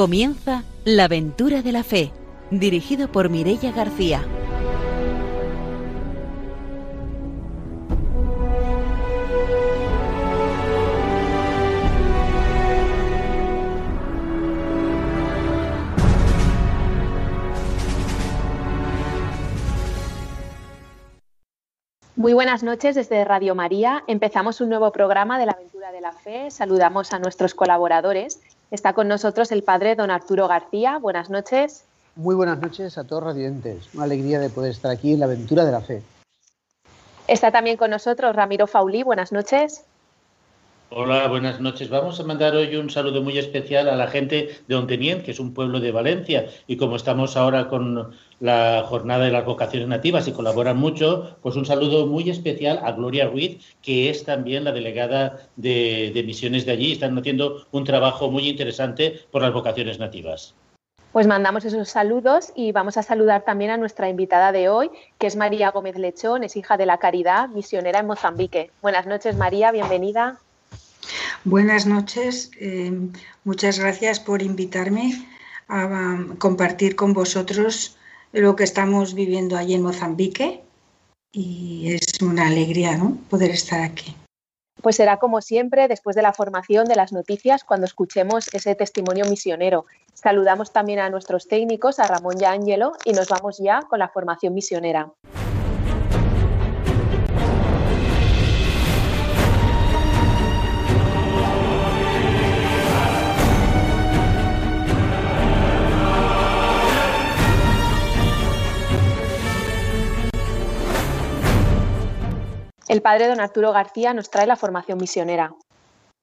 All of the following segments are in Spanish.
Comienza La aventura de la fe, dirigido por Mirella García. Muy buenas noches desde Radio María. Empezamos un nuevo programa de la aventura de la fe. Saludamos a nuestros colaboradores. Está con nosotros el padre don Arturo García. Buenas noches. Muy buenas noches a todos radiantes. Una alegría de poder estar aquí en la aventura de la fe. Está también con nosotros Ramiro Faulí. Buenas noches. Hola, buenas noches. Vamos a mandar hoy un saludo muy especial a la gente de Ontenien, que es un pueblo de Valencia. Y como estamos ahora con la jornada de las vocaciones nativas y colaboran mucho, pues un saludo muy especial a Gloria Ruiz, que es también la delegada de, de misiones de allí. Están haciendo un trabajo muy interesante por las vocaciones nativas. Pues mandamos esos saludos y vamos a saludar también a nuestra invitada de hoy, que es María Gómez Lechón, es hija de la Caridad, misionera en Mozambique. Buenas noches, María, bienvenida. Buenas noches, eh, muchas gracias por invitarme a, compartir con vosotros lo que estamos viviendo allí en Mozambique y es una alegría ¿no? poder estar aquí. Pues será como siempre después de la formación de las noticias cuando escuchemos ese testimonio misionero. Saludamos también a nuestros técnicos, a Ramón y a Ángelo, y nos vamos ya con la formación misionera. El padre don Arturo García nos trae la formación misionera.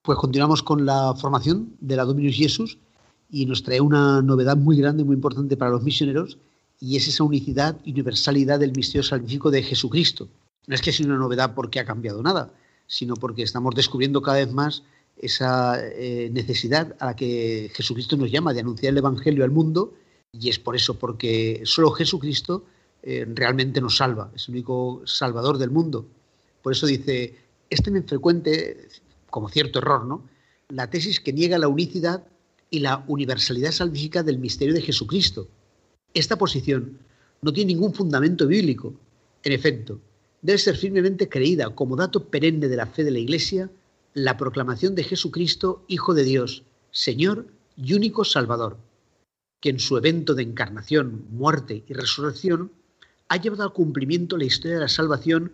Pues continuamos con la formación de la Dominus Jesus y nos trae una novedad muy grande, muy importante para los misioneros y es esa unicidad y universalidad del misterio salvífico de Jesucristo. No es que sea una novedad porque ha cambiado nada, sino porque estamos descubriendo cada vez más esa eh, necesidad a la que Jesucristo nos llama de anunciar el Evangelio al mundo y es por eso, porque solo Jesucristo eh, realmente nos salva, es el único salvador del mundo. Por eso dice, es también frecuente, como cierto error, ¿no? La tesis que niega la unicidad y la universalidad salvífica del misterio de Jesucristo. Esta posición no tiene ningún fundamento bíblico. En efecto, debe ser firmemente creída como dato perenne de la fe de la Iglesia la proclamación de Jesucristo, Hijo de Dios, Señor y único Salvador, que en su evento de encarnación, muerte y resurrección ha llevado al cumplimiento la historia de la salvación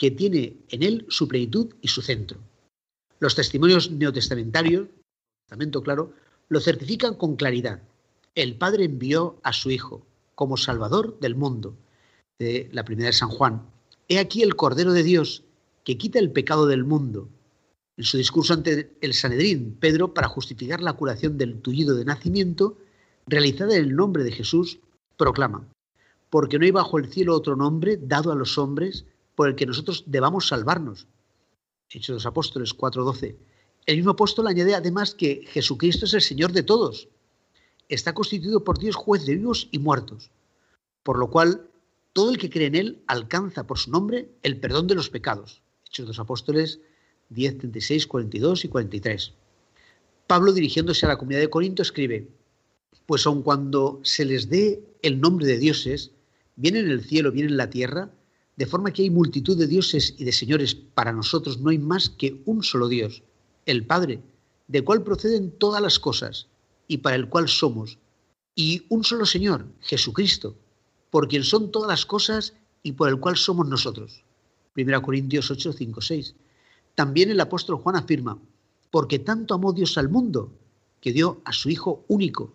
que tiene en él su plenitud y su centro. Los testimonios neotestamentarios, testamento claro, lo certifican con claridad. El Padre envió a su Hijo como Salvador del mundo. De la primera de San Juan. He aquí el Cordero de Dios que quita el pecado del mundo. En su discurso ante el Sanedrín, Pedro, para justificar la curación del tullido de nacimiento, realizada en el nombre de Jesús, proclama, porque no hay bajo el cielo otro nombre dado a los hombres por el que nosotros debamos salvarnos. Hechos de los Apóstoles 4:12. El mismo apóstol añade además que Jesucristo es el Señor de todos. Está constituido por Dios juez de vivos y muertos, por lo cual todo el que cree en Él alcanza por su nombre el perdón de los pecados. Hechos de los Apóstoles 10, 36, 42 y 43. Pablo, dirigiéndose a la comunidad de Corinto, escribe, pues aun cuando se les dé el nombre de dioses, bien en el cielo, bien en la tierra, de forma que hay multitud de dioses y de señores, para nosotros no hay más que un solo Dios, el Padre, del cual proceden todas las cosas y para el cual somos, y un solo Señor, Jesucristo, por quien son todas las cosas y por el cual somos nosotros. 1 Corintios 8, 5, 6. También el apóstol Juan afirma, porque tanto amó Dios al mundo, que dio a su Hijo único,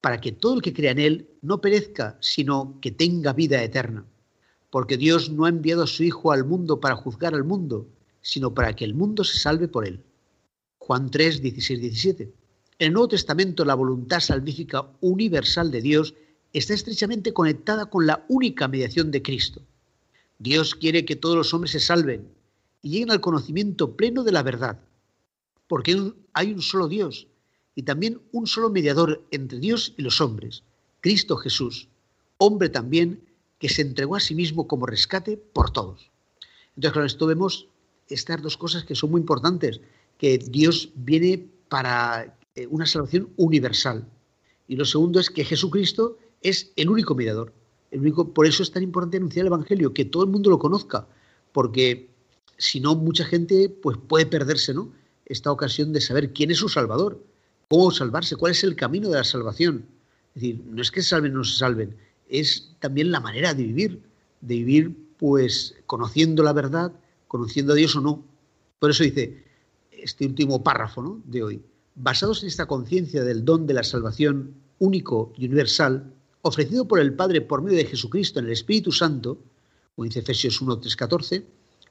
para que todo el que crea en Él no perezca, sino que tenga vida eterna porque Dios no ha enviado a su Hijo al mundo para juzgar al mundo, sino para que el mundo se salve por él. Juan 3, 16, 17. En el Nuevo Testamento la voluntad salvífica universal de Dios está estrechamente conectada con la única mediación de Cristo. Dios quiere que todos los hombres se salven y lleguen al conocimiento pleno de la verdad, porque hay un solo Dios y también un solo mediador entre Dios y los hombres, Cristo Jesús, hombre también, que se entregó a sí mismo como rescate por todos. Entonces, con esto vemos estas dos cosas que son muy importantes, que Dios viene para eh, una salvación universal, Y lo segundo es que Jesucristo es el único mediador. El único, por eso es tan importante anunciar el Evangelio, que todo el mundo lo conozca, porque si no, mucha gente pues, puede perderse ¿no? esta ocasión de saber quién es su Salvador, cómo salvarse, cuál es el camino de la salvación. Es decir, no es que se salven o no se salven, es también la manera de vivir, de vivir pues conociendo la verdad, conociendo a Dios o no. Por eso dice este último párrafo de hoy, basados en esta conciencia del don de la salvación único y universal, ofrecido por el Padre por medio de Jesucristo en el Espíritu Santo, como dice Efesios 1, 3, 14,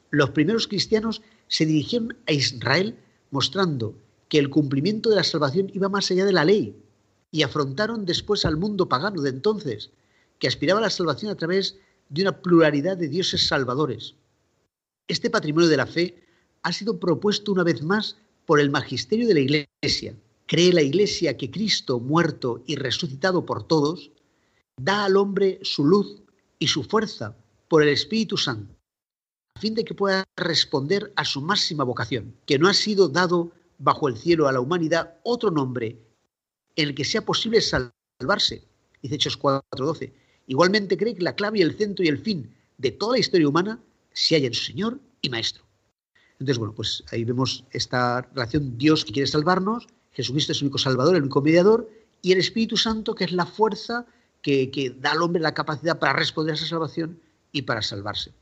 los primeros cristianos se dirigieron a Israel mostrando que el cumplimiento de la salvación iba más allá de la ley y afrontaron después al mundo pagano de entonces, que aspiraba a la salvación a través de una pluralidad de dioses salvadores. Este patrimonio de la fe ha sido propuesto una vez más por el magisterio de la Iglesia. Cree la Iglesia que Cristo, muerto y resucitado por todos, da al hombre su luz y su fuerza por el Espíritu Santo, a fin de que pueda responder a su máxima vocación, que no ha sido dado bajo el cielo a la humanidad otro nombre en el que sea posible salvarse, dice Hechos 4.12. Igualmente cree que la clave, el centro y el fin de toda la historia humana se halla en su Señor y Maestro. Entonces, bueno, pues ahí vemos esta relación Dios que quiere salvarnos, Jesucristo es el único Salvador, el único mediador, y el Espíritu Santo que es la fuerza que, da al hombre la capacidad para responder a esa salvación y para salvarse.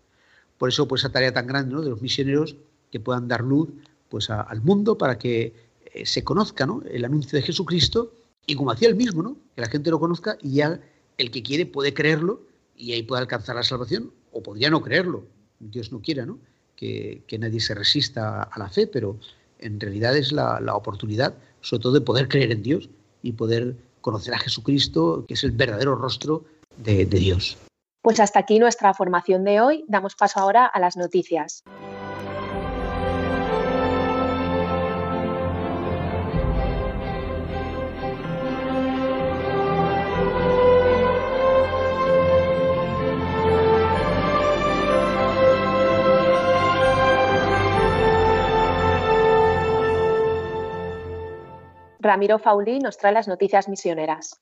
Por eso, pues esa tarea tan grande de los misioneros que puedan dar luz pues, al mundo para que eh, se conozca el anuncio de Jesucristo y como hacía el mismo, ¿no? que la gente lo conozca y ya el que quiere puede creerlo y ahí puede alcanzar la salvación o podría no creerlo. Dios no quiera ¿no? Que, nadie se resista a la fe, pero en realidad es la, oportunidad, sobre todo, de poder creer en Dios y poder conocer a Jesucristo, que es el verdadero rostro de Dios. Pues hasta aquí nuestra formación de hoy. Damos paso ahora a las noticias. Ramiro Fauli nos trae las noticias misioneras.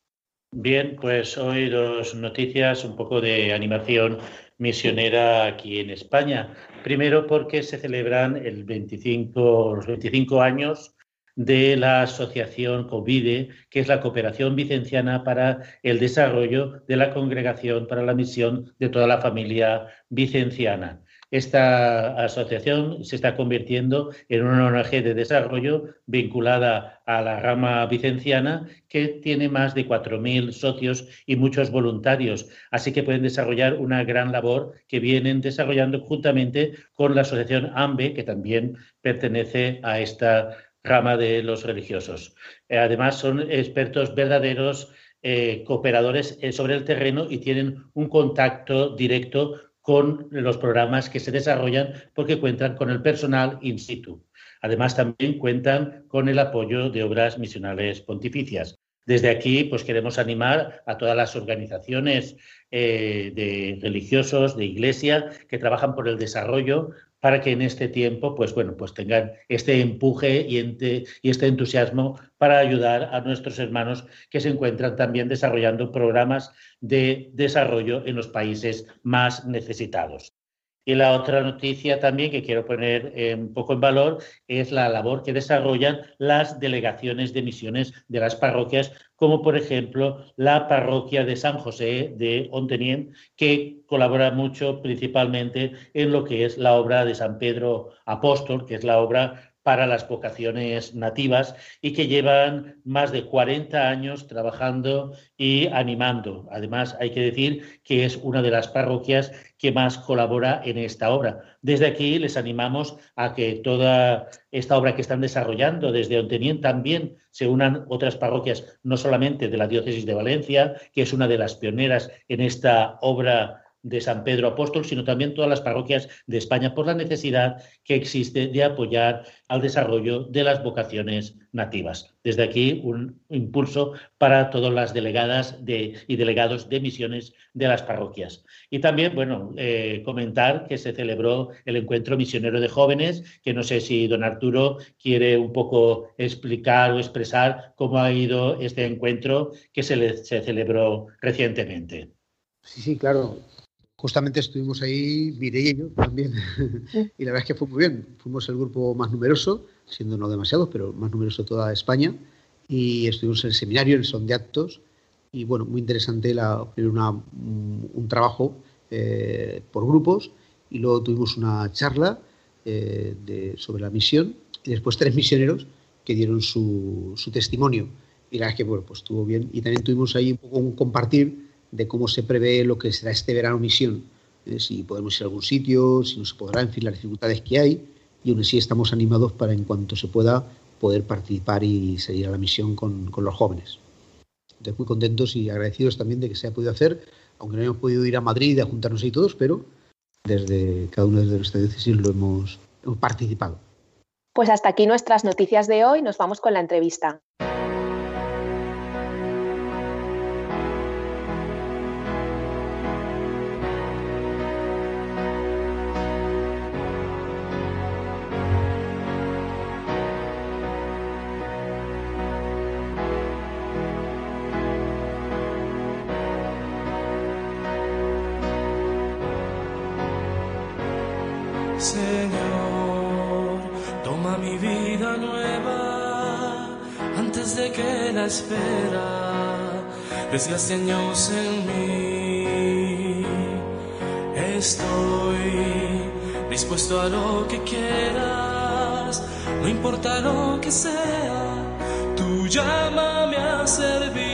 Bien, pues hoy dos noticias, un poco de animación misionera aquí en España. Primero porque se celebran el 25, los 25 años de la asociación COVIDE, que es la Cooperación Vicenciana para el Desarrollo de la Congregación para la Misión de toda la Familia Vicenciana. Esta asociación se está convirtiendo en una ONG de desarrollo vinculada a la rama vicenciana que tiene más de 4.000 socios y muchos voluntarios. Así que pueden desarrollar una gran labor que vienen desarrollando juntamente con la asociación AMBE, que también pertenece a esta rama de los religiosos. Eh, además, son expertos verdaderos eh, cooperadores eh, sobre el terreno y tienen un contacto directo con los programas que se desarrollan porque cuentan con el personal in situ. Además, también cuentan con el apoyo de obras misionales pontificias. Desde aquí, pues queremos animar a todas las organizaciones eh, de religiosos, de iglesia, que trabajan por el desarrollo para que en este tiempo, pues bueno, pues tengan este empuje y, y, este entusiasmo para ayudar a nuestros hermanos que se encuentran también desarrollando programas de desarrollo en los países más necesitados. Y la otra noticia también que quiero poner eh, un poco en valor es la labor que desarrollan las delegaciones de misiones de las parroquias, como por ejemplo la parroquia de San José de Ontenien, que colabora mucho principalmente en lo que es la obra de San Pedro Apóstol, que es la obra para las vocaciones nativas y que llevan más de 40 años trabajando y animando. Además, hay que decir que es una de las parroquias que más colabora en esta obra. Desde aquí les animamos a que toda esta obra que están desarrollando desde Ontenien también se unan otras parroquias, no solamente de la diócesis de Valencia, que es una de las pioneras en esta obra de San Pedro Apóstol, sino también todas las parroquias de España por la necesidad que existe de apoyar al desarrollo de las vocaciones nativas. Desde aquí un impulso para todas las delegadas y delegados de misiones de las parroquias. Y también, bueno, eh, comentar que se celebró el encuentro misionero de jóvenes, que no sé si don Arturo quiere un poco explicar o expresar cómo ha ido este encuentro que se, se celebró recientemente. Sí, sí, claro. Justamente estuvimos ahí, Mireia y yo también, y la verdad es que fue muy bien. Fuimos el grupo más numeroso, siendo no demasiados, pero más numeroso de toda España, y estuvimos en el seminario, en el son de actos, y bueno, muy interesante la, una, un trabajo eh, por grupos, y luego tuvimos una charla eh, de, sobre la misión, y después tres misioneros que dieron su, su testimonio. Y la verdad es que bueno, pues estuvo bien, y también tuvimos ahí un poco un compartir de cómo se prevé lo que será este verano misión, eh, si podemos ir a algún sitio, si no se podrá, en fin, las dificultades que hay, y aún así estamos animados para, en cuanto se pueda, poder participar y seguir a la misión con, los jóvenes. Entonces, muy contentos y agradecidos también de que se haya podido hacer, aunque no hayamos podido ir a Madrid a juntarnos ahí todos, pero desde cada uno de nuestras diócesis lo hemos participado. Pues hasta aquí nuestras noticias de hoy. Nos vamos con la entrevista. Espera, desgaste años en mí. Estoy dispuesto a lo que quieras, no importa lo que sea, tú llámame a servir.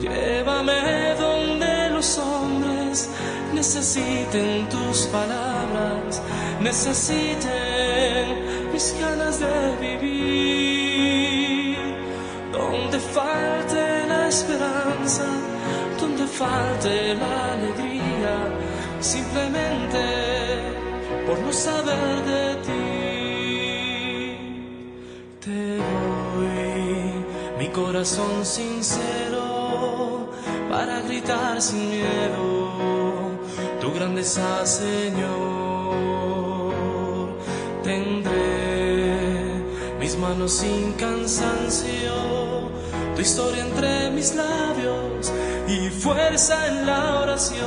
Llévame donde los hombres necesiten tus palabras, necesiten mis ganas de vivir esperanza, donde falte la alegría, simplemente por no saber de ti. Te doy mi corazón sincero para gritar sin miedo tu grandeza, Señor. Tendré mis manos sin cansancio tu historia entre mis labios y fuerza en la oración.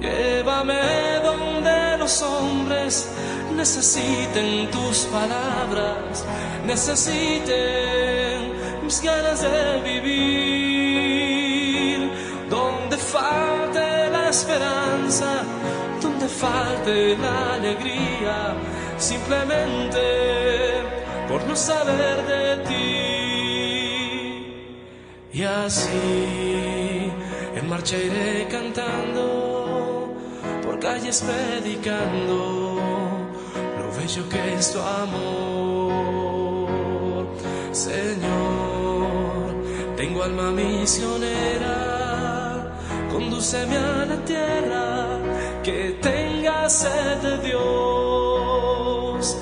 Llévame donde los hombres necesiten tus palabras, necesiten mis ganas de vivir, donde falte la esperanza, donde falte la alegría, simplemente por no saber de ti. Y así en marcha iré cantando, por calles predicando lo bello que es tu amor. Señor, tengo alma misionera, condúceme a la tierra que tenga sed de Dios.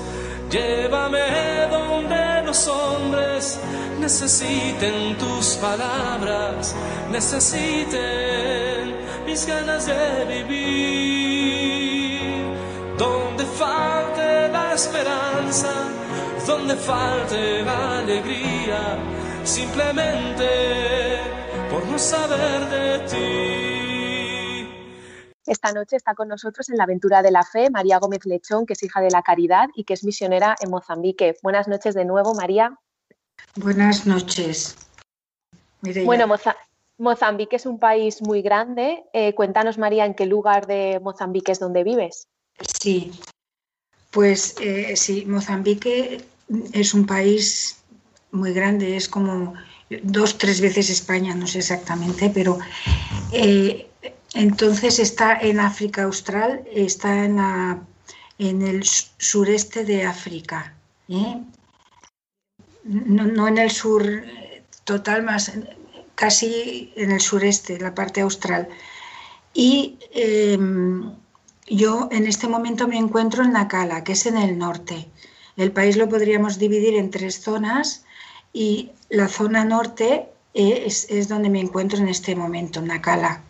Llévame donde los hombres necesiten tus palabras, necesiten mis ganas de vivir. Donde falte la esperanza, donde falte la alegría, simplemente por no saber de ti. Esta noche está con nosotros en la aventura de la fe María Gómez Lechón, que es hija de la caridad y que es misionera en Mozambique. Buenas noches de nuevo, María. Buenas noches. bueno, Mozambique es un país muy grande. Eh, cuéntanos, María, en qué lugar de Mozambique es donde vives. Sí, pues eh, sí, Mozambique es un país muy grande, es como dos, tres veces España, no sé exactamente, pero eh, entonces está en África Austral, está en, en el sureste de África no, en el sur total, más casi en el sureste, la parte austral. Y em, yo en este momento me encuentro en Nakala, que es en el norte. El país lo podríamos dividir en tres zonas y la zona norte es, es donde me encuentro en este momento, Nakala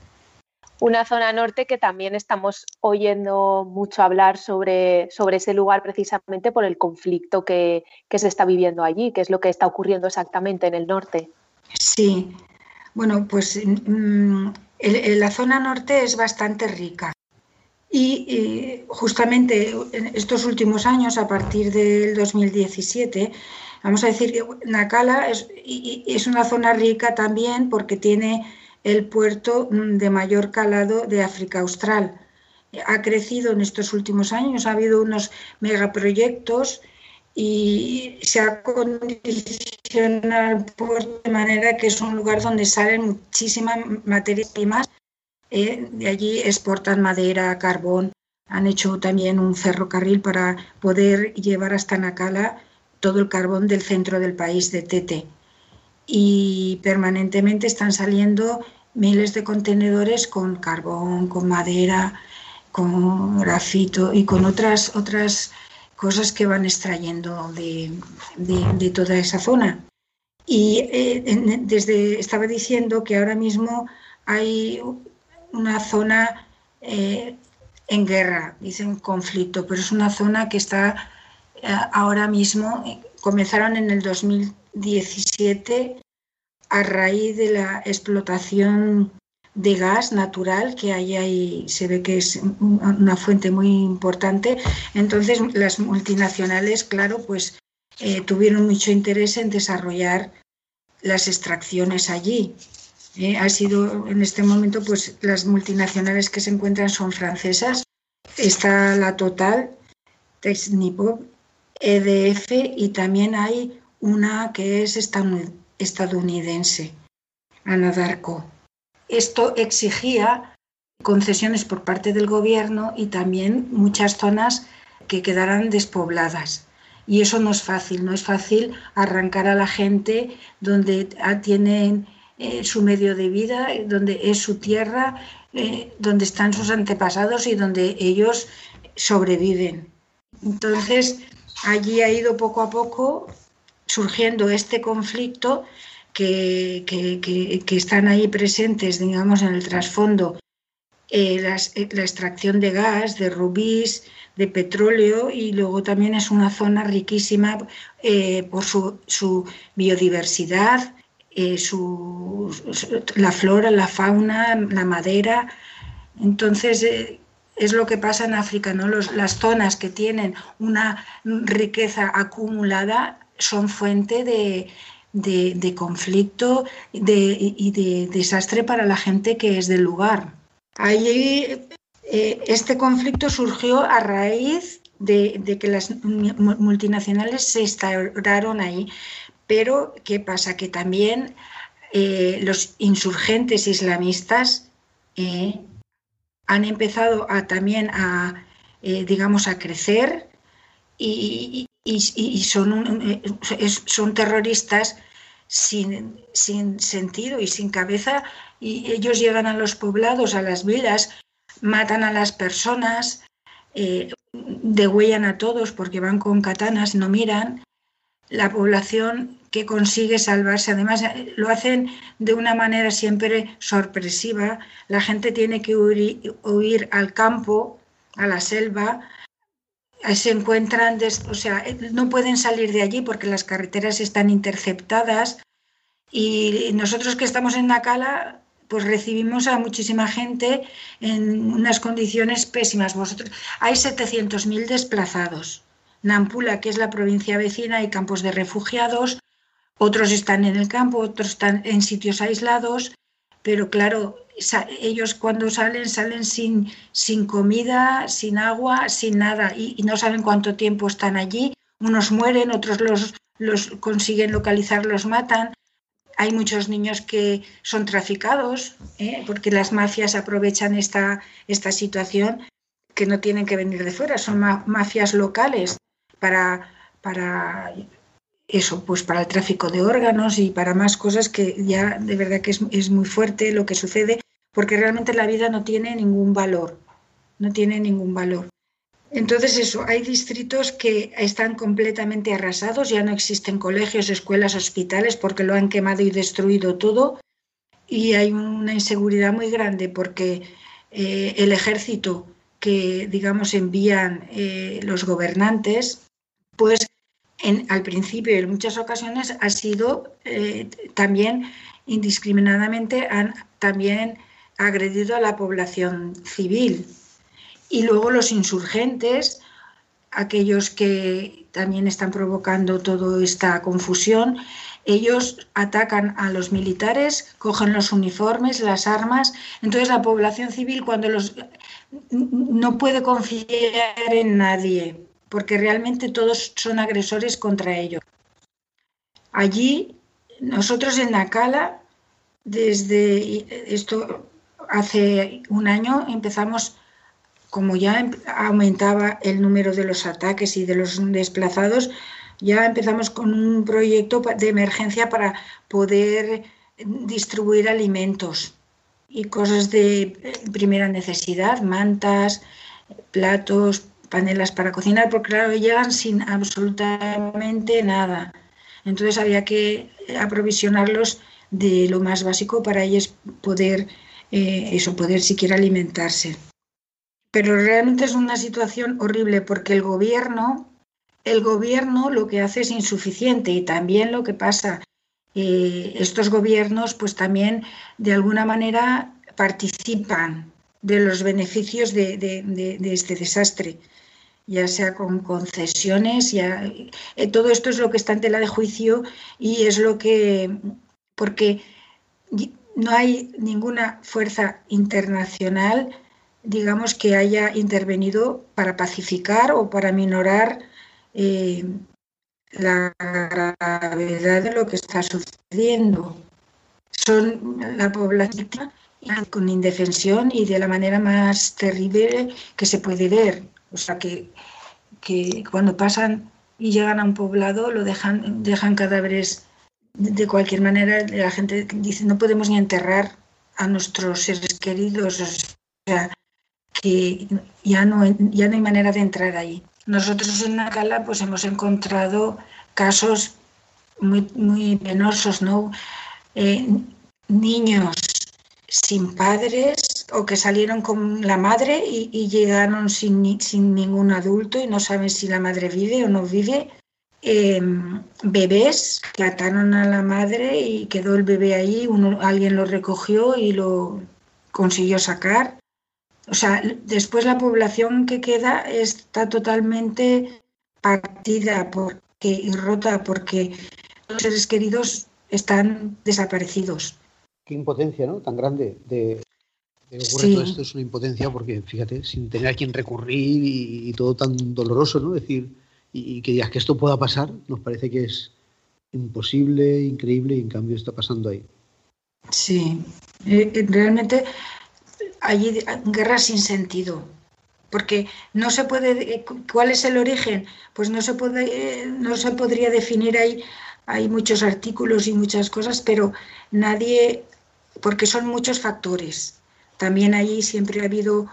una zona norte que también estamos oyendo mucho hablar sobre, sobre ese lugar precisamente por el conflicto que, se está viviendo allí, que es lo que está ocurriendo exactamente en el norte. Sí, bueno, pues mm, la zona norte es bastante rica. Y, justamente en estos últimos años, a partir del 2017, vamos a decir que Nakala es, es una zona rica también porque tiene el puerto mm, de mayor calado de África Austral. Ha crecido en estos últimos años, ha habido unos megaproyectos y se ha condicionado el puerto de manera que es un lugar donde salen muchísimas materias primas. Eh, de allí exportan madera, carbón. Han hecho también un ferrocarril para poder llevar hasta Nacala todo el carbón del centro del país, de Tete. Y permanentemente están saliendo miles de contenedores con carbón, con madera, con grafito y con otras, otras cosas que van extrayendo de, toda esa zona. Y eh, desde estaba diciendo que ahora mismo hay una zona eh, en guerra, dicen conflicto, pero es una zona que está eh, ahora mismo, comenzaron en el 2017 a raíz de la explotación de gas natural que hay ahí, se ve que es una fuente muy importante. Entonces, las multinacionales, claro, pues eh, tuvieron mucho interés en desarrollar las extracciones allí. Eh, ha sido en este momento, pues las multinacionales que se encuentran son francesas. Está la Total, Texnipop, EDF y también hay una que es estadounidense Anadarko. Esto exigía concesiones por parte del gobierno y también muchas zonas que quedaran despobladas. Y eso no es fácil, no es fácil arrancar a la gente donde tienen eh, su medio de vida, donde es su tierra, eh, donde están sus antepasados y donde ellos sobreviven. Entonces, allí ha ido poco a poco surgiendo este conflicto que, están ahí presentes, digamos, en el trasfondo, eh, eh, la extracción de gas, de rubíes, de petróleo y luego también es una zona riquísima eh, por su, biodiversidad, la flora, la fauna, la madera. Entonces, es lo que pasa en África, ¿no? las zonas que tienen una riqueza acumulada son fuente de, conflicto y de desastre para la gente que es del lugar. Allí, eh, este conflicto surgió a raíz de, que las multinacionales se instauraron ahí. Pero, ¿qué pasa? Que también eh, los insurgentes islamistas eh, han empezado a, también a, digamos, a crecer y, y, son, eh, son terroristas sin, sin, sentido y sin cabeza y ellos llegan a los poblados, a las villas, matan a las personas, eh, degüellan a todos porque van con katanas, no miran. La población que consigue salvarse, además eh, lo hacen de una manera siempre sorpresiva. La gente tiene que huir al campo, a la selva, se encuentran, o sea, no pueden salir de allí porque las carreteras están interceptadas y nosotros que estamos en Nakala, pues recibimos a muchísima gente en unas condiciones pésimas. Vosotros, hay 700.000 desplazados. Nampula, que es la provincia vecina, hay campos de refugiados, otros están en el campo, otros están en sitios aislados, pero claro, ellos cuando salen, salen sin, sin comida, sin agua, sin nada y, no saben cuánto tiempo están allí. Unos mueren, otros los, los consiguen localizar, los matan. Hay muchos niños que son traficados ¿eh? porque las mafias aprovechan esta, esta situación que no tienen que venir de fuera, son mafias locales para, para eso, pues para el tráfico de órganos y para más cosas que ya de verdad que es, es muy fuerte lo que sucede, porque realmente la vida no tiene ningún valor, no tiene ningún valor. Entonces eso, hay distritos que están completamente arrasados, ya no existen colegios, escuelas, hospitales porque lo han quemado y destruido todo y hay una inseguridad muy grande porque eh, el ejército que digamos envían eh, los gobernantes, pues al principio y en muchas ocasiones ha sido eh, también indiscriminadamente han también agredido a la población civil. Y luego los insurgentes, aquellos que también están provocando toda esta confusión, ellos atacan a los militares, cogen los uniformes, las armas, entonces la población civil cuando los no puede confiar en nadie, porque realmente todos son agresores contra ellos. Allí nosotros en Nacala desde esto hace un año empezamos como ya aumentaba el número de los ataques y de los desplazados, ya empezamos con un proyecto de emergencia para poder distribuir alimentos y cosas de eh, primera necesidad, mantas, platos, panelas para cocinar, porque claro, llegan sin absolutamente nada. Entonces había que aprovisionarlos de lo más básico para ellos poder, eh, eso, poder siquiera alimentarse pero realmente es una situación horrible porque el gobierno, el gobierno lo que hace es insuficiente y también lo que pasa, eh, estos gobiernos pues también de alguna manera participan de los beneficios de, este desastre, ya sea con concesiones, ya, eh, todo esto es lo que está en tela de juicio y es lo que, porque no hay ninguna fuerza internacional digamos, que haya intervenido para pacificar o para minorar eh, la gravedad de lo que está sucediendo. Son la población con indefensión y de la manera más terrible que se puede ver. O sea, que, que cuando pasan y llegan a un poblado lo dejan, dejan cadáveres de cualquier manera. La gente dice, no podemos ni enterrar a nuestros seres queridos. O sea, que ya no, ya no hay manera de entrar ahí. Nosotros en Nacala pues hemos encontrado casos muy, muy penosos, ¿no? Eh, niños sin padres o que salieron con la madre y, llegaron sin, sin, ningún adulto y no saben si la madre vive o no vive. Em, bebés que ataron a la madre y quedó el bebé ahí, uno, alguien lo recogió y lo consiguió sacar. O sea, después la población que queda está totalmente partida porque, y rota porque los seres queridos están desaparecidos. Qué impotencia, ¿no? Tan grande de, ocurrir todo esto es una impotencia porque, fíjate, sin tener a quien recurrir y, todo tan doloroso, ¿no? Es decir, y, que digas que esto pueda pasar, nos parece que es imposible, increíble y en cambio está pasando ahí. Sí, eh, eh, realmente allí guerra sin sentido, porque no se puede, ¿cuál es el origen? Pues no se, puede, no se podría definir ahí, hay muchos artículos y muchas cosas, pero nadie, porque son muchos factores. También allí siempre ha habido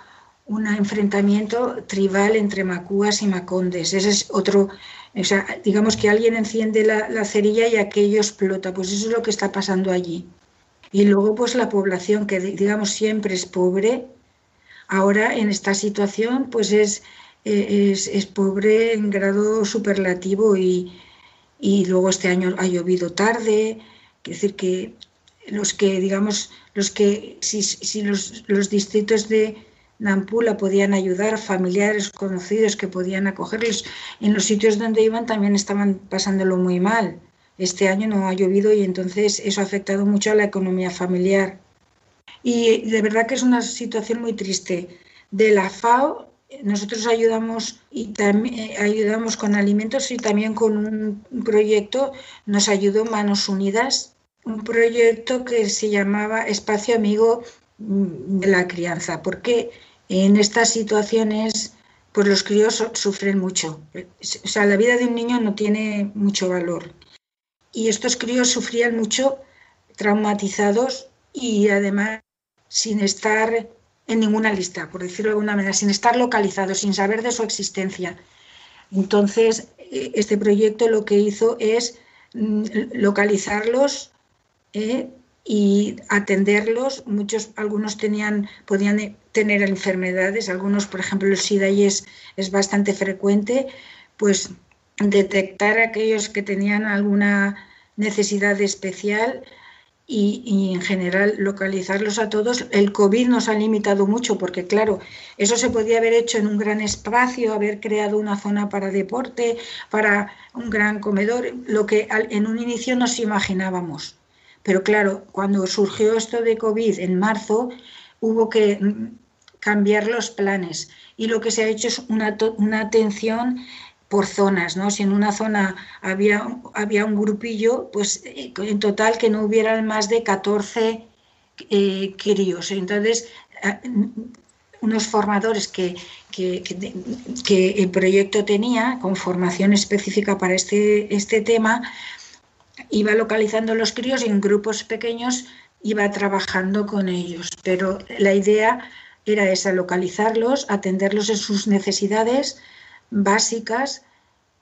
un enfrentamiento tribal entre macúas y macondes. Ese es otro, o sea, digamos que alguien enciende la, la cerilla y aquello explota, pues eso es lo que está pasando allí. Y luego, pues la población que, digamos, siempre es pobre, ahora en esta situación, pues es, eh, es, pobre en grado superlativo y, luego este año ha llovido tarde, es decir, que los que, digamos, los que, si, si los, los, distritos de Nampula podían ayudar, familiares, conocidos que podían acogerlos, en los sitios donde iban también estaban pasándolo muy mal este año no ha llovido y entonces eso ha afectado mucho a la economía familiar. Y de verdad que es una situación muy triste. De la FAO nosotros ayudamos y también eh, ayudamos con alimentos y también con un proyecto nos ayudó Manos Unidas, un proyecto que se llamaba Espacio Amigo de la Crianza, porque en estas situaciones pues los críos sufren mucho. O sea, la vida de un niño no tiene mucho valor y estos críos sufrían mucho, traumatizados y además sin estar en ninguna lista, por decirlo de alguna manera, sin estar localizados, sin saber de su existencia. Entonces, eh, este proyecto lo que hizo es mm, localizarlos eh, y atenderlos. Muchos, algunos tenían, podían tener enfermedades, algunos, por ejemplo, el SIDA y es, es bastante frecuente, pues detectar a aquellos que tenían alguna necesidad especial y, en general localizarlos a todos. El COVID nos ha limitado mucho porque, claro, eso se podía haber hecho en un gran espacio, haber creado una zona para deporte, para un gran comedor, lo que en un inicio nos imaginábamos. Pero claro, cuando surgió esto de COVID en marzo, hubo que mm, cambiar los planes y lo que se ha hecho es una, una atención por zonas, ¿no? Si en una zona había, había un grupillo, pues eh, en total que no hubieran más de 14 eh, críos. Entonces, unos formadores que, que, el proyecto tenía, con formación específica para este, este tema, iba localizando los críos en grupos pequeños iba trabajando con ellos. Pero la idea era esa, localizarlos, atenderlos en sus necesidades, básicas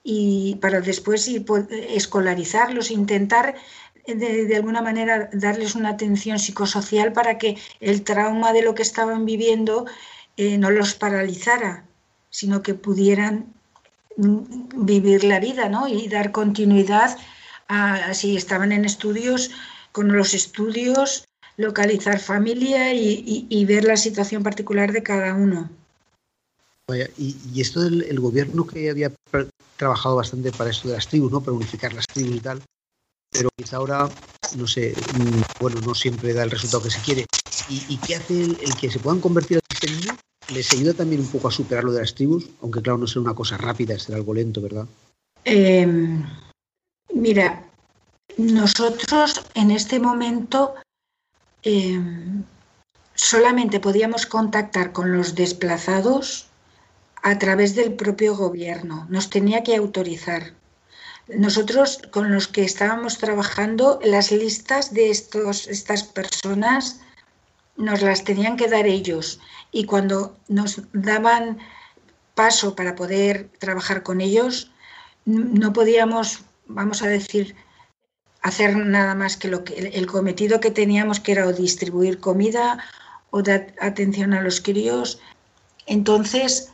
y para después escolarizarlos, intentar de, alguna manera darles una atención psicosocial para que el trauma de lo que estaban viviendo eh, no los paralizara, sino que pudieran mm, vivir la vida ¿no? y dar continuidad a si estaban en estudios, con los estudios, localizar familia y ver la situación particular de cada uno y, esto del gobierno que había trabajado bastante para esto de las tribus, ¿no? Para unificar las tribus y tal, pero quizá ahora, no sé, mm, bueno, no siempre da el resultado que se quiere. ¿Y, qué hace el, que se puedan convertir en cristianismo? ¿Les ayuda también un poco a superar lo de las tribus? Aunque claro, no será una cosa rápida, será algo lento, ¿verdad? Em, mira, nosotros en este momento em, solamente podíamos contactar con los desplazados a través del propio gobierno, nos tenía que autorizar. Nosotros con los que estábamos trabajando, las listas de estos, estas personas nos las tenían que dar ellos y cuando nos daban paso para poder trabajar con ellos, no podíamos, vamos a decir, hacer nada más que lo que el cometido que teníamos, que era o distribuir comida o dar atención a los críos. Entonces,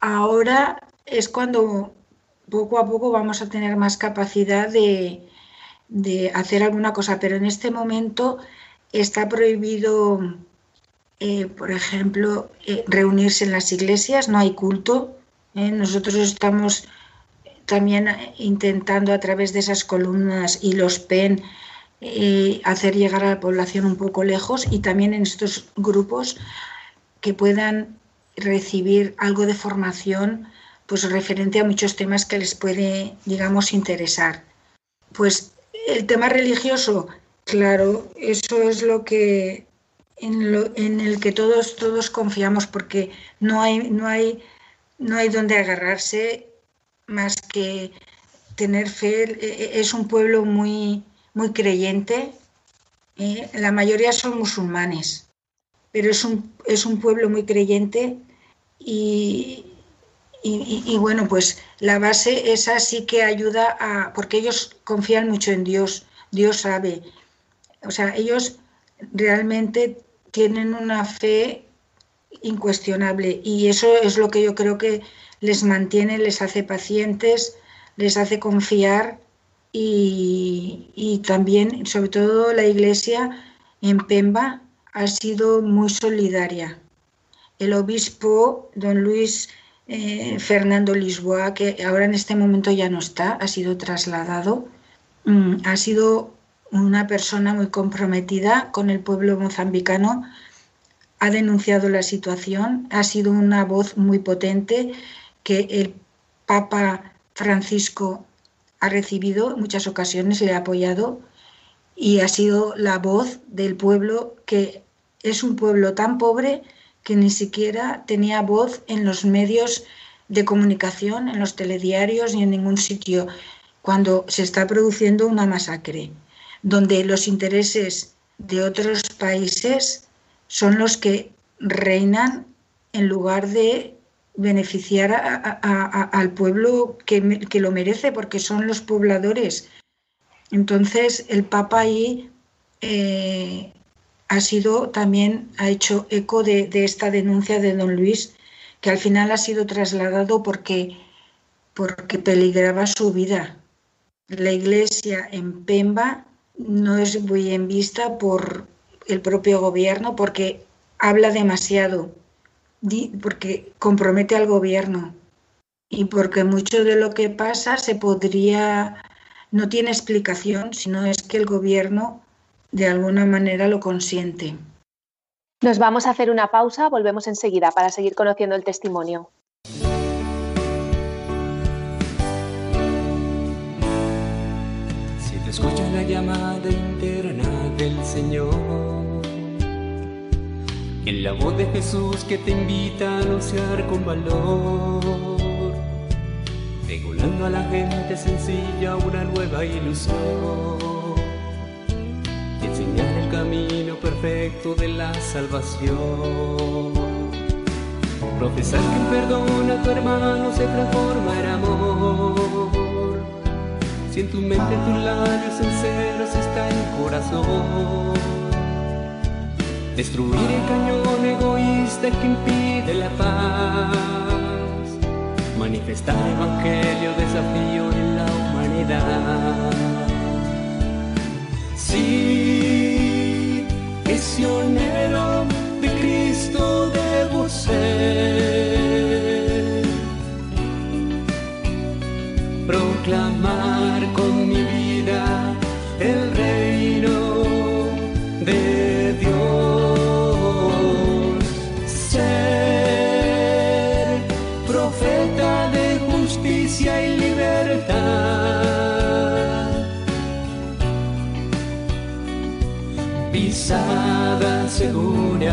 ahora es cuando poco a poco vamos a tener más capacidad de, hacer alguna cosa, pero en este momento está prohibido, eh, por ejemplo, eh, reunirse en las iglesias, no hay culto. ¿eh? Nosotros estamos también intentando a través de esas columnas y los PEN hacer llegar a la población un poco lejos y también en estos grupos que puedan recibir algo de formación pues referente a muchos temas que les puede, digamos, interesar. Pues el tema religioso, claro, eso es lo que en, lo, en el que todos todos confiamos porque no hay no hay no hay donde agarrarse más que tener fe. E, e, es un pueblo muy muy creyente. ¿eh? La mayoría son musulmanes, pero es un, es un pueblo muy creyente y, y, bueno, pues la base esa sí que ayuda a, porque ellos confían mucho en Dios, Dios sabe. O sea, ellos realmente tienen una fe incuestionable y eso es lo que yo creo que les mantiene, les hace pacientes, les hace confiar y, también, sobre todo la iglesia en Pemba, ha sido muy solidaria. El obispo don Luis eh, Fernando Lisboa, que ahora en este momento ya no está, ha sido trasladado, mm, ha sido una persona muy comprometida con el pueblo mozambicano, ha denunciado la situación, ha sido una voz muy potente que el Papa Francisco ha recibido en muchas ocasiones, le ha apoyado y ha sido la voz del pueblo que es un pueblo tan pobre que ni siquiera tenía voz en los medios de comunicación, en los telediarios ni en ningún sitio. cuando se está produciendo una masacre, donde los intereses de otros países son los que reinan en lugar de beneficiar al pueblo que, que, lo merece, porque son los pobladores. Entonces, el Papa ahí eh, ha sido también, ha hecho eco de, esta denuncia de don Luis, que al final ha sido trasladado porque, porque peligraba su vida. La iglesia en Pemba no es muy bien vista por el propio gobierno porque habla demasiado, porque compromete al gobierno y porque mucho de lo que pasa se podría, no tiene explicación, sino es que el gobierno de alguna manera lo consiente. Nos vamos a hacer una pausa, volvemos enseguida para seguir conociendo el testimonio. Si te escuchas la llamada interna del Señor, en la voz de Jesús que te invita a anunciar con valor, regulando a la gente sencilla una nueva ilusión enseñar el camino perfecto de la salvación. Profesar que perdón a tu hermano se transforma en amor. Si en tu mente, tus labios sinceros está el corazón. Destruir el cañón egoísta que impide la paz. Manifestar el evangelio, desafío en la humanidad. Sí, misionero de Cristo debo ser. Proclamar pisadas seguras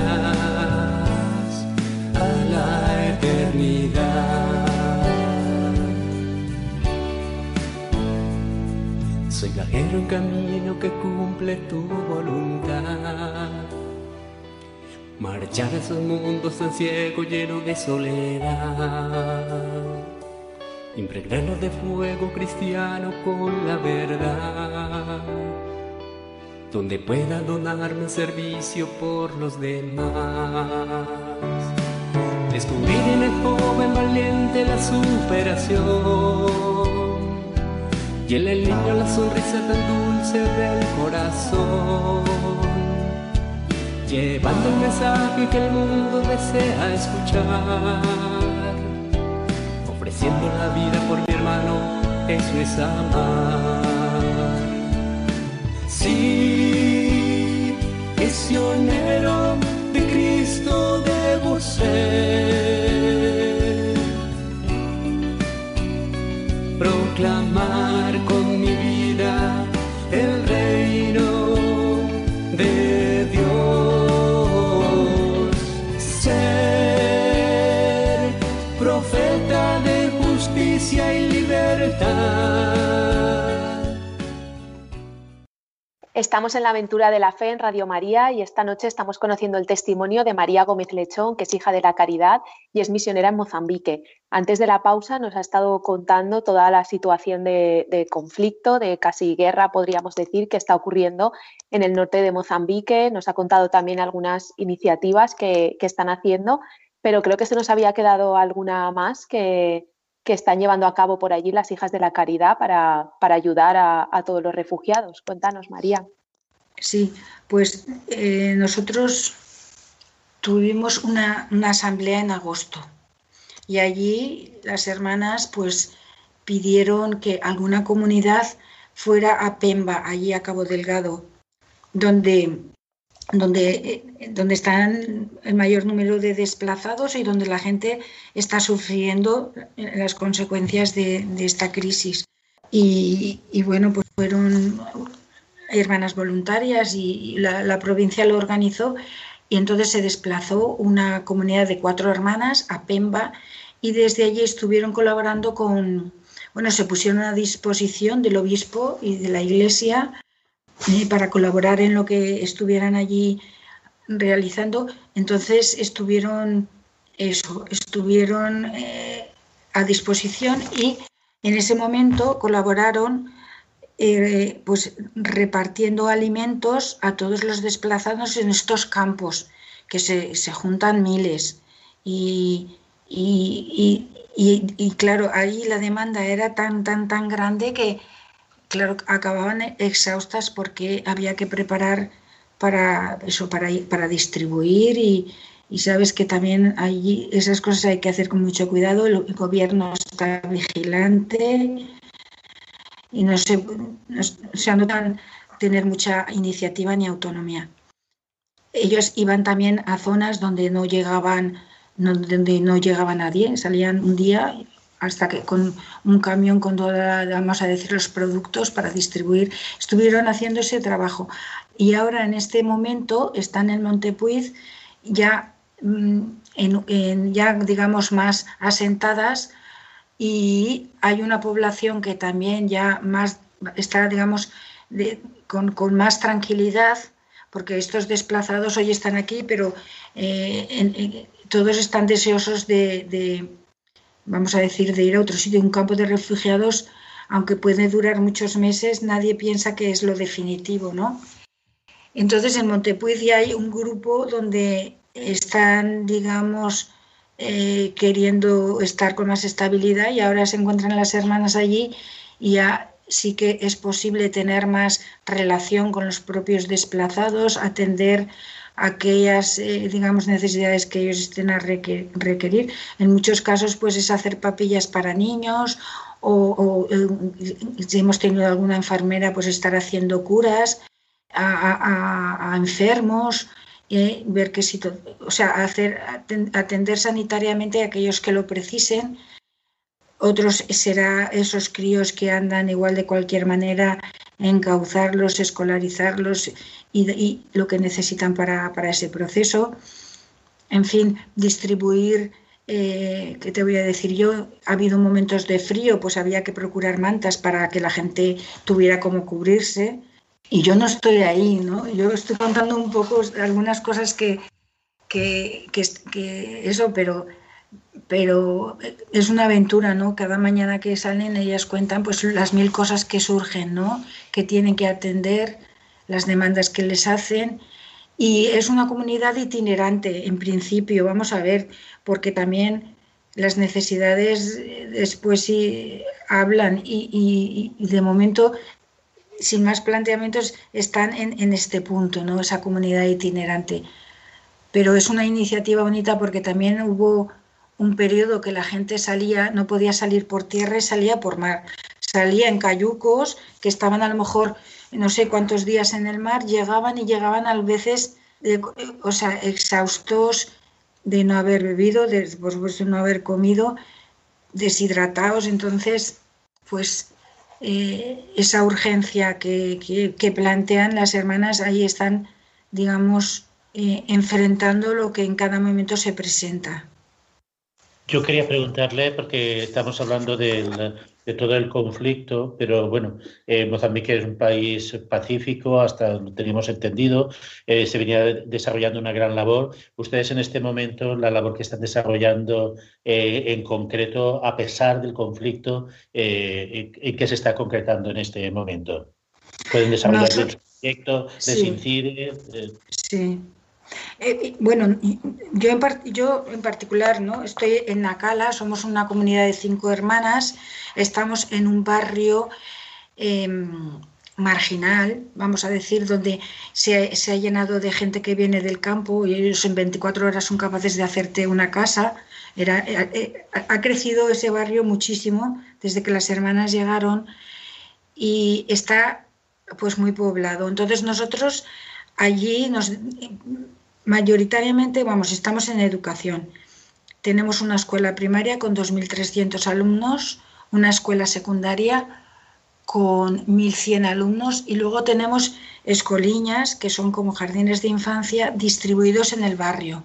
a la eternidad. Soy viajero en camino que cumple tu voluntad. Marchar a esos mundos tan ciego lleno de soledad. Impregnarnos de fuego cristiano con la verdad donde pueda donarme servicio por los demás. Descubrir en el joven valiente la superación y en el niño la sonrisa tan dulce del corazón. Llevando el mensaje que el mundo desea escuchar, ofreciendo la vida por mi hermano, eso es amar. Sí, misionero de Cristo debo ser. Estamos en la aventura de la fe en Radio María y esta noche estamos conociendo el testimonio de María Gómez Lechón, que es hija de la Caridad y es misionera en Mozambique. Antes de la pausa nos ha estado contando toda la situación de, conflicto, de casi guerra, podríamos decir, que está ocurriendo en el norte de Mozambique. Nos ha contado también algunas iniciativas que, están haciendo, pero creo que se nos había quedado alguna más que, que están llevando a cabo por allí las hijas de la caridad para, ayudar a, todos los refugiados. Cuéntanos, María. Sí, pues eh, nosotros tuvimos una, asamblea en agosto y allí las hermanas pues pidieron que alguna comunidad fuera a Pemba, allí a Cabo Delgado, donde donde, eh, donde están el mayor número de desplazados y donde la gente está sufriendo las consecuencias de, esta crisis. Y, bueno, pues fueron hermanas voluntarias y la, provincia lo organizó y entonces se desplazó una comunidad de cuatro hermanas a Pemba y desde allí estuvieron colaborando con, bueno, se pusieron a disposición del obispo y de la iglesia para colaborar en lo que estuvieran allí realizando. Entonces estuvieron eso, estuvieron eh, a disposición y en ese momento colaboraron eh, pues repartiendo alimentos a todos los desplazados en estos campos, que se, juntan miles. Y, y, claro, ahí la demanda era tan, tan, tan grande que, claro, acababan exhaustas porque había que preparar para eso, para, para distribuir y, y sabes que también allí esas cosas hay que hacer con mucho cuidado. El, gobierno está vigilante y no se, no, tener mucha iniciativa ni autonomía. Ellos iban también a zonas donde no llegaban, donde no llegaba nadie, salían un día hasta que con un camión con toda, vamos a decir, los productos para distribuir, estuvieron haciendo ese trabajo. Y ahora en este momento están en Montepuiz ya Mm, en, ya digamos más asentadas y hay una población que también ya más está digamos con, más tranquilidad porque estos desplazados hoy están aquí pero eh, todos están deseosos de, vamos a decir de ir a otro sitio un campo de refugiados aunque puede durar muchos meses nadie piensa que es lo definitivo no entonces en Montepuiz ya hay un grupo donde están, digamos, eh, queriendo estar con más estabilidad y ahora se encuentran las hermanas allí y ya sí que es posible tener más relación con los propios desplazados, atender aquellas, eh, digamos, necesidades que ellos estén a requerir. En muchos casos, pues es hacer papillas para niños o, eh, si hemos tenido alguna enfermera, pues estar haciendo curas a enfermos ver que si, o sea, hacer, atender sanitariamente a aquellos que lo precisen. Otros será esos críos que andan igual de cualquier manera, encauzarlos, escolarizarlos y, lo que necesitan para, ese proceso. En fin, distribuir eh, ¿qué te voy a decir yo? Ha habido momentos de frío, pues había que procurar mantas para que la gente tuviera como cubrirse y yo no estoy ahí, ¿no? Yo estoy contando un poco algunas cosas que, que, eso, pero, pero es una aventura, ¿no? Cada mañana que salen ellas cuentan pues las mil cosas que surgen, ¿no? Que tienen que atender, las demandas que les hacen. Y es una comunidad itinerante, en principio, vamos a ver, porque también las necesidades después sí hablan y, de momento sin más planteamientos, están en, este punto, ¿no? esa comunidad itinerante. Pero es una iniciativa bonita porque también hubo un periodo que la gente salía, no podía salir por tierra y salía por mar. Salía en cayucos que estaban a lo mejor no sé cuántos días en el mar, llegaban y llegaban a veces, o sea, exhaustos de no haber bebido, de, de no haber comido, deshidratados. Entonces, pues eh, esa urgencia que, plantean las hermanas, ahí están, digamos, eh, enfrentando lo que en cada momento se presenta. Yo quería preguntarle, porque estamos hablando del, de todo el conflicto, pero bueno, eh, Mozambique es un país pacífico, hasta lo teníamos entendido, eh, se venía desarrollando una gran labor. Ustedes en este momento, la labor que están desarrollando eh, en concreto, a pesar del conflicto, ¿en qué se está concretando en este momento? ¿Pueden desarrollar el proyecto de sí. Eh, bueno, yo en, particular, ¿no? Estoy en Nacala, somos una comunidad de cinco hermanas, estamos en un barrio em, marginal, vamos a decir, donde se, ha llenado de gente que viene del campo y ellos en 24 horas son capaces de hacerte una casa. Era, eh, eh, ha crecido ese barrio muchísimo desde que las hermanas llegaron y está pues muy poblado. Entonces nosotros allí nos mayoritariamente, vamos, estamos en educación. Tenemos una escuela primaria con 2.300 alumnos, una escuela secundaria con 1.100 alumnos y luego tenemos escoliñas, que son como jardines de infancia, distribuidos en el barrio.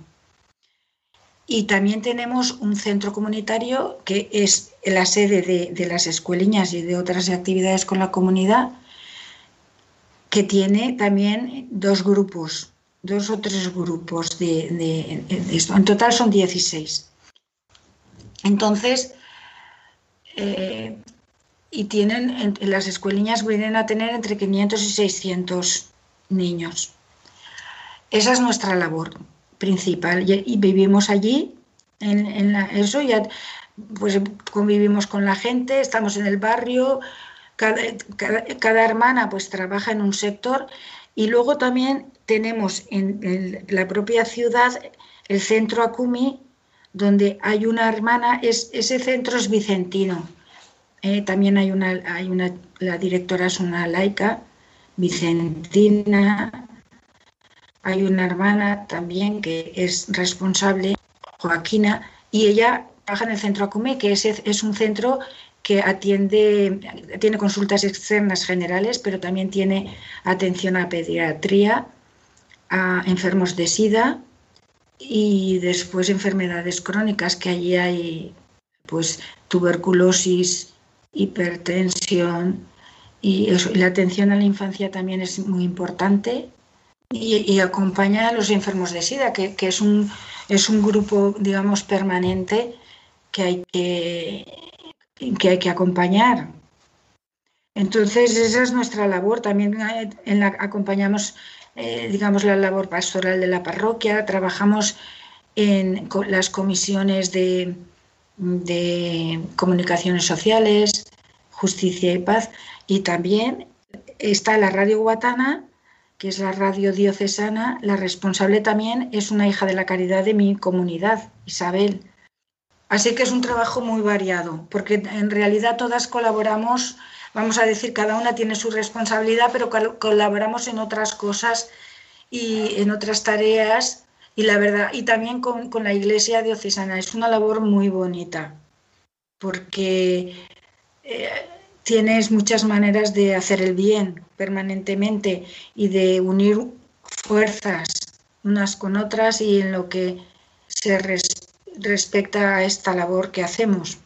Y también tenemos un centro comunitario que es la sede de, las escueliñas y de otras actividades con la comunidad, que tiene también dos grupos, dos o tres grupos de, esto. En total son 16. Entonces, eh, y tienen, en, las escueliñas vienen a tener entre 500 y 600 niños. Esa es nuestra labor principal y, vivimos allí, en, eso, ya pues convivimos con la gente, estamos en el barrio, cada, hermana pues trabaja en un sector y luego también tenemos en, la propia ciudad el centro Acumi, donde hay una hermana, es, ese centro es vicentino. Eh, también hay una, hay una, la directora es una laica, vicentina, hay una hermana también que es responsable, Joaquina, y ella trabaja en el centro ACUME, que es, es un centro que atiende, tiene consultas externas generales, pero también tiene atención a pediatría, a enfermos de SIDA y después enfermedades crónicas, que allí hay pues tuberculosis, hipertensión y, la atención a la infancia también es muy importante y, acompaña a los enfermos de SIDA, que, es, un, es un grupo, digamos, permanente que hay que, que hay que acompañar. Entonces, esa es nuestra labor. También eh, acompañamos, eh, digamos, la labor pastoral de la parroquia, trabajamos en las comisiones de, de comunicaciones sociales, justicia y paz, y también está la radio guatana, que es la radio diocesana, la responsable también es una hija de la caridad de mi comunidad, Isabel. Así que es un trabajo muy variado, porque en realidad todas colaboramos, vamos a decir, cada una tiene su responsabilidad, pero colaboramos en otras cosas y en otras tareas y la verdad, y también con, la iglesia diocesana. Es una labor muy bonita, porque eh, tienes muchas maneras de hacer el bien permanentemente y de unir fuerzas unas con otras y en lo que se respecta a esta labor que hacemos.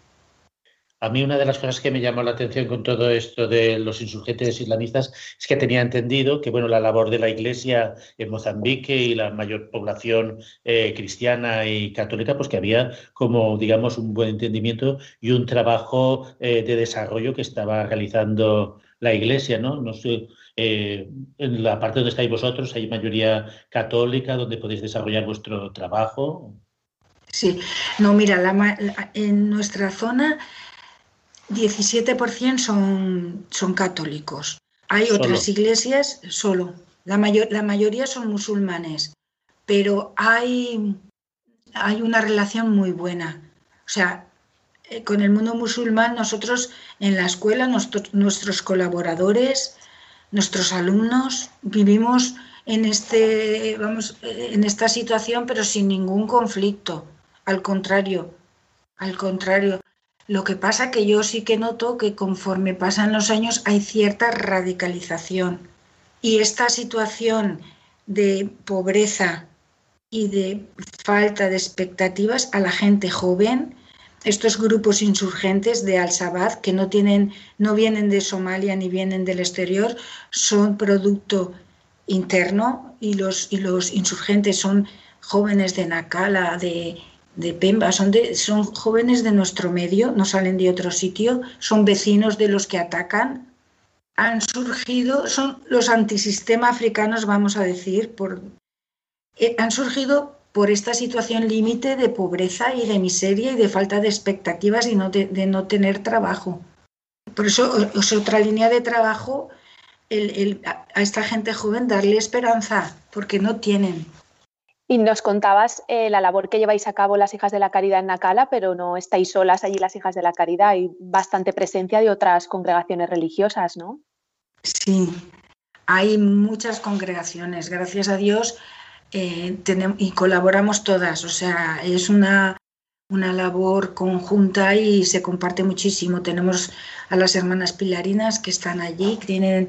A mí una de las cosas que me llamó la atención con todo esto de los insurgentes islamistas es que tenía entendido que bueno, la labor de la Iglesia en Mozambique y la mayor población eh, cristiana y católica, pues que había como, digamos, un buen entendimiento y un trabajo eh, de desarrollo que estaba realizando la Iglesia, ¿no? No sé, eh, en la parte donde estáis vosotros hay mayoría católica donde podéis desarrollar vuestro trabajo. Sí, no, mira, en nuestra zona 17% son, son católicos. Hay otras iglesias solo. La, mayor, la mayoría son musulmanes, pero hay, hay una relación muy buena. O sea, eh, con el mundo musulmán nosotros en la escuela, nuestros colaboradores, nuestros alumnos, vivimos en, este, vamos, eh, en esta situación, pero sin ningún conflicto. Al contrario, al contrario. Lo que pasa que yo sí que noto que conforme pasan los años hay cierta radicalización. Y esta situación de pobreza y de falta de expectativas a la gente joven, estos grupos insurgentes de Al-Shabaab que no tienen, no vienen de Somalia ni vienen del exterior, son producto interno y los, y los insurgentes son jóvenes de Nakala, de, de Pemba, son, son jóvenes de nuestro medio, no salen de otro sitio, son vecinos de los que atacan. Han surgido, son los antisistema africanos, vamos a decir, por, eh, han surgido por esta situación límite de pobreza y de miseria y de falta de expectativas y no de, no tener trabajo. Por eso es otra línea de trabajo el, a esta gente joven darle esperanza, porque no tienen. Y nos contabas eh, la labor que lleváis a cabo las hijas de la caridad en Nacala, pero no estáis solas allí las hijas de la caridad, hay bastante presencia de otras congregaciones religiosas, ¿no? Sí, hay muchas congregaciones, gracias a Dios, eh, tenemos, y colaboramos todas, o sea, es una, una labor conjunta y se comparte muchísimo. Tenemos a las hermanas pilarinas que están allí, que tienen,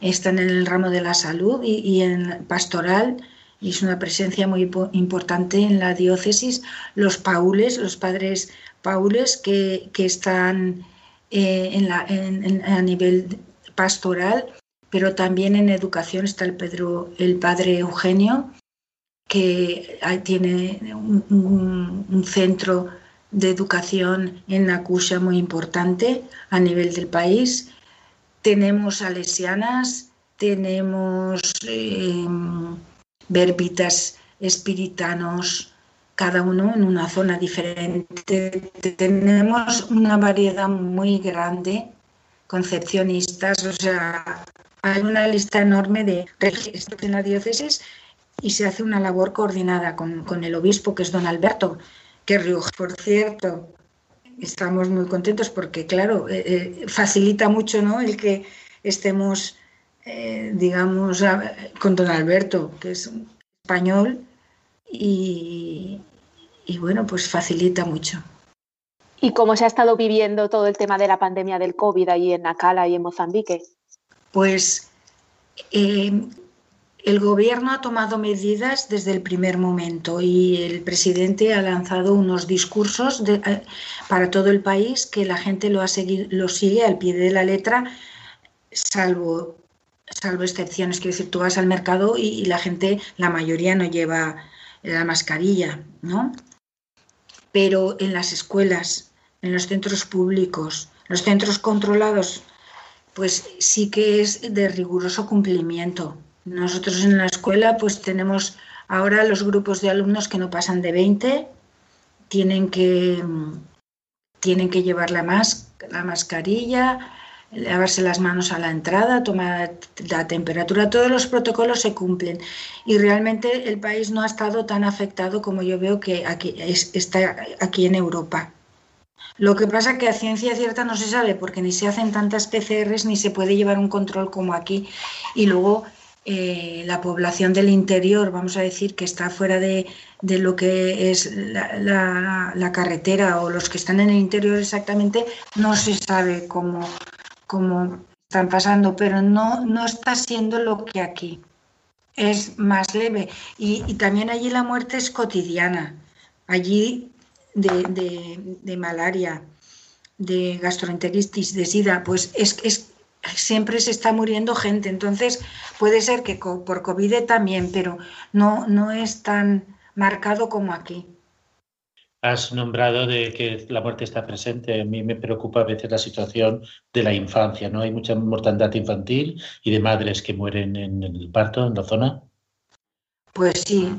están en el ramo de la salud y, y en pastoral y es una presencia muy importante en la diócesis, los paules, los padres paules que, están eh, en la, a nivel pastoral, pero también en educación está el, Pedro, el padre Eugenio, que tiene un, centro de educación en Nakusha muy importante a nivel del país. Tenemos salesianas, tenemos eh, verbitas espiritanos, cada uno en una zona diferente. Tenemos una variedad muy grande, concepcionistas, o sea, hay una lista enorme de registros en la diócesis y se hace una labor coordinada con, con el obispo, que es don Alberto, que Rioja, por cierto, estamos muy contentos porque, claro, eh, eh, facilita mucho ¿no? el que estemos, eh, digamos, con don Alberto, que es español, y, y bueno, pues facilita mucho. ¿Y cómo se ha estado viviendo todo el tema de la pandemia del COVID ahí en Nacala y en Mozambique? Pues el gobierno ha tomado medidas desde el primer momento y el presidente ha lanzado unos discursos eh, para todo el país que la gente lo, ha seguido, lo sigue al pie de la letra, salvo, salvo excepciones. Quiero decir, tú vas al mercado y, la gente, la mayoría no lleva la mascarilla, ¿no? Pero en las escuelas, en los centros públicos, los centros controlados, pues sí que es de riguroso cumplimiento. Nosotros en la escuela pues tenemos ahora los grupos de alumnos que no pasan de 20, tienen que, tienen que llevar la, la mascarilla, lavarse las manos a la entrada, tomar la temperatura, todos los protocolos se cumplen y realmente el país no ha estado tan afectado como yo veo que aquí, está aquí en Europa. Lo que pasa es que a ciencia cierta no se sabe porque ni se hacen tantas PCRs ni se puede llevar un control como aquí y luego eh, la población del interior, vamos a decir, que está fuera de, lo que es la, carretera o los que están en el interior exactamente, no se sabe cómo, cómo están pasando, pero no, no está siendo lo que aquí. Es más leve. Y, también allí la muerte es cotidiana. Allí de, de malaria, de gastroenteritis, de sida, pues es, es siempre se está muriendo gente. Entonces, puede ser que por COVID también, pero no, no es tan marcado como aquí. Has nombrado de que la muerte está presente. A mí me preocupa a veces la situación de la infancia, ¿no? Hay mucha mortandad infantil y de madres que mueren en el parto, en la zona. Pues sí,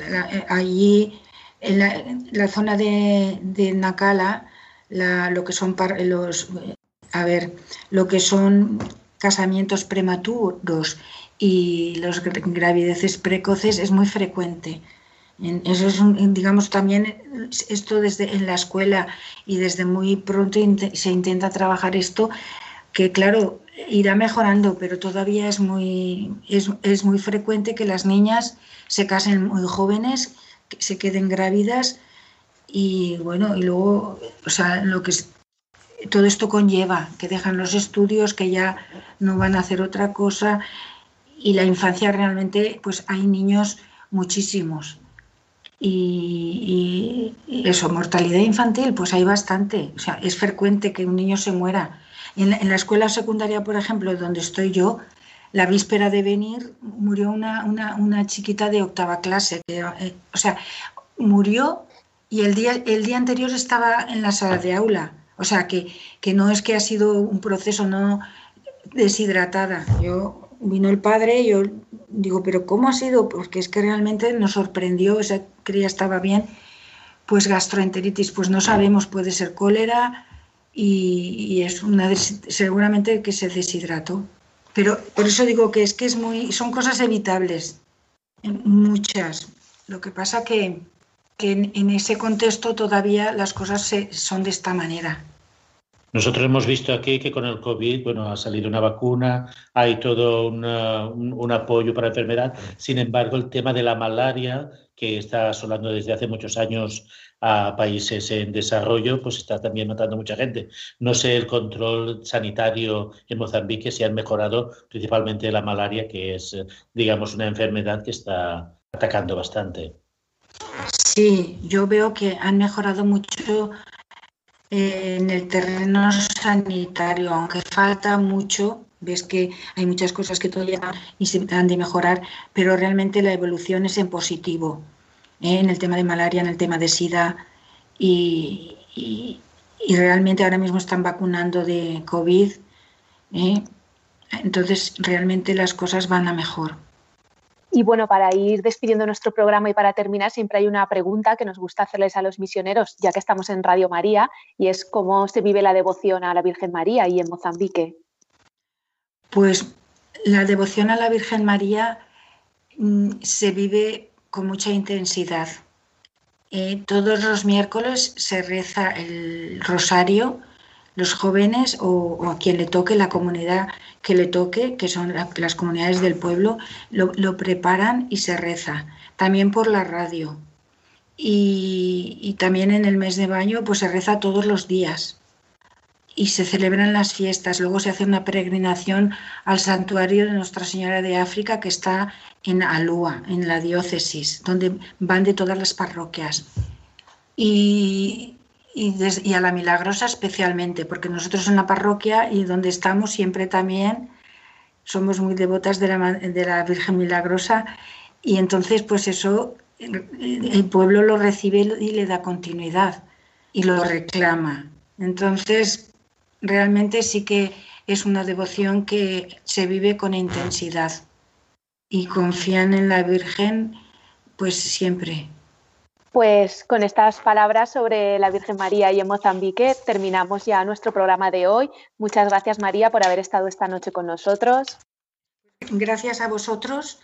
eh, allí en la, zona de, de Nacala, lo que son los a ver, lo que son casamientos prematuros y las gravideces precoces es muy frecuente. Eso es, digamos, también esto desde en la escuela y desde muy pronto se intenta trabajar esto, que claro, irá mejorando, pero todavía es muy, es, es muy frecuente que las niñas se casen muy jóvenes, que se queden grávidas y bueno, y luego, o sea, lo que todo esto conlleva que dejan los estudios, que ya no van a hacer otra cosa y la infancia realmente, pues hay niños muchísimos. Y, eso, mortalidad infantil, pues hay bastante. O sea, es frecuente que un niño se muera. En la, escuela secundaria, por ejemplo, donde estoy yo, la víspera de venir murió una, una, chiquita de octava clase. Eh, o sea, murió y el día, el día anterior estaba en la sala de aula. O sea, que, que no es que ha sido un proceso no deshidratada. Yo vino el padre y yo digo, pero ¿cómo ha sido? Porque es que realmente nos sorprendió, esa cría estaba bien. Pues gastroenteritis, pues no sabemos, puede ser cólera y, es una seguramente que se deshidrató. Pero por eso digo que es que es muy, son cosas evitables, muchas. Lo que pasa que, que en, ese contexto todavía las cosas son de esta manera. Nosotros hemos visto aquí que con el COVID, bueno, ha salido una vacuna, hay todo un, apoyo para la enfermedad. Sin embargo, el tema de la malaria, que está asolando desde hace muchos años a países en desarrollo, pues está también matando mucha gente. No sé el control sanitario en Mozambique si han mejorado principalmente la malaria, que es, digamos, una enfermedad que está atacando bastante. Sí, yo veo que han mejorado mucho en el terreno sanitario, aunque falta mucho. Ves que hay muchas cosas que todavía han de mejorar, pero realmente la evolución es en positivo. ¿eh? En el tema de malaria, en el tema de SIDA y, realmente ahora mismo están vacunando de COVID. ¿eh? Entonces, realmente las cosas van a mejor. Y bueno, para ir despidiendo nuestro programa y para terminar, siempre hay una pregunta que nos gusta hacerles a los misioneros, ya que estamos en Radio María, y es cómo se vive la devoción a la Virgen María y en Mozambique. Pues la devoción a la Virgen María mm, se vive con mucha intensidad. Eh, todos los miércoles se reza el rosario los jóvenes o, a quien le toque, la comunidad que le toque, que son las comunidades del pueblo, lo, preparan y se reza. También por la radio. Y, también en el mes de baño pues se reza todos los días y se celebran las fiestas. Luego se hace una peregrinación al santuario de Nuestra Señora de África que está en Alúa, en la diócesis, donde van de todas las parroquias. Y, y, a la Milagrosa especialmente, porque nosotros en la parroquia y donde estamos siempre también somos muy devotas de la, de la Virgen Milagrosa y entonces pues eso el pueblo lo recibe y le da continuidad y lo reclama. Entonces realmente sí que es una devoción que se vive con intensidad y confían en la Virgen pues siempre. Pues con estas palabras sobre la Virgen María y en Mozambique terminamos ya nuestro programa de hoy. Muchas gracias María por haber estado esta noche con nosotros. Gracias a vosotros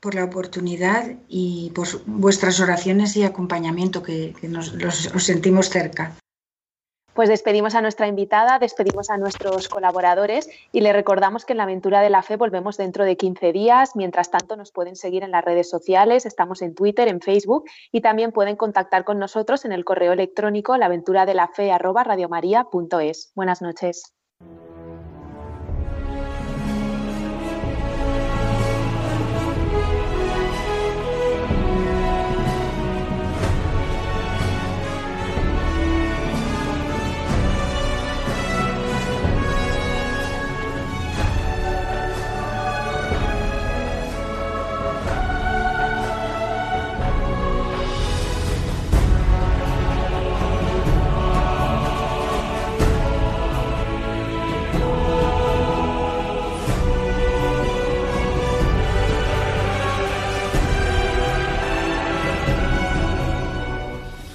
por la oportunidad y por vuestras oraciones y acompañamiento que, nos os sentimos cerca pues despedimos a nuestra invitada, despedimos a nuestros colaboradores y le recordamos que en la aventura de la fe volvemos dentro de 15 días. Mientras tanto, nos pueden seguir en las redes sociales, estamos en Twitter, en Facebook y también pueden contactar con nosotros en el correo electrónico laventuradelafe@radiomaria.es. Buenas noches.